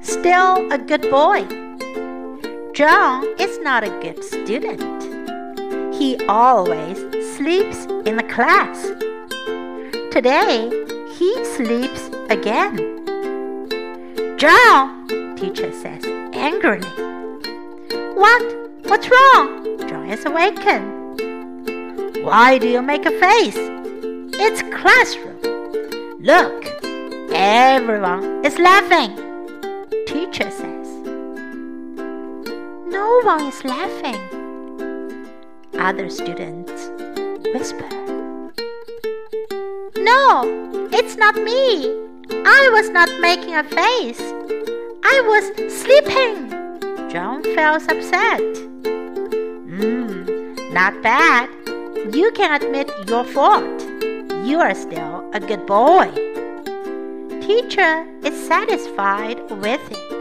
Still a good boy. John is not a good student. He always sleeps in the class. Today, he sleeps again. John, teacher says angrily. What? What's wrong? John is awakened. Why do you make a face? It's classroom. Look, everyone is laughing. Teacher says. No one is laughing. Other students whisper. No, it's not me. I was not making a face. I was sleeping. John feels upset. Hmm, not bad. You can admit your fault. You are still a good boy. Teacher is satisfied with it.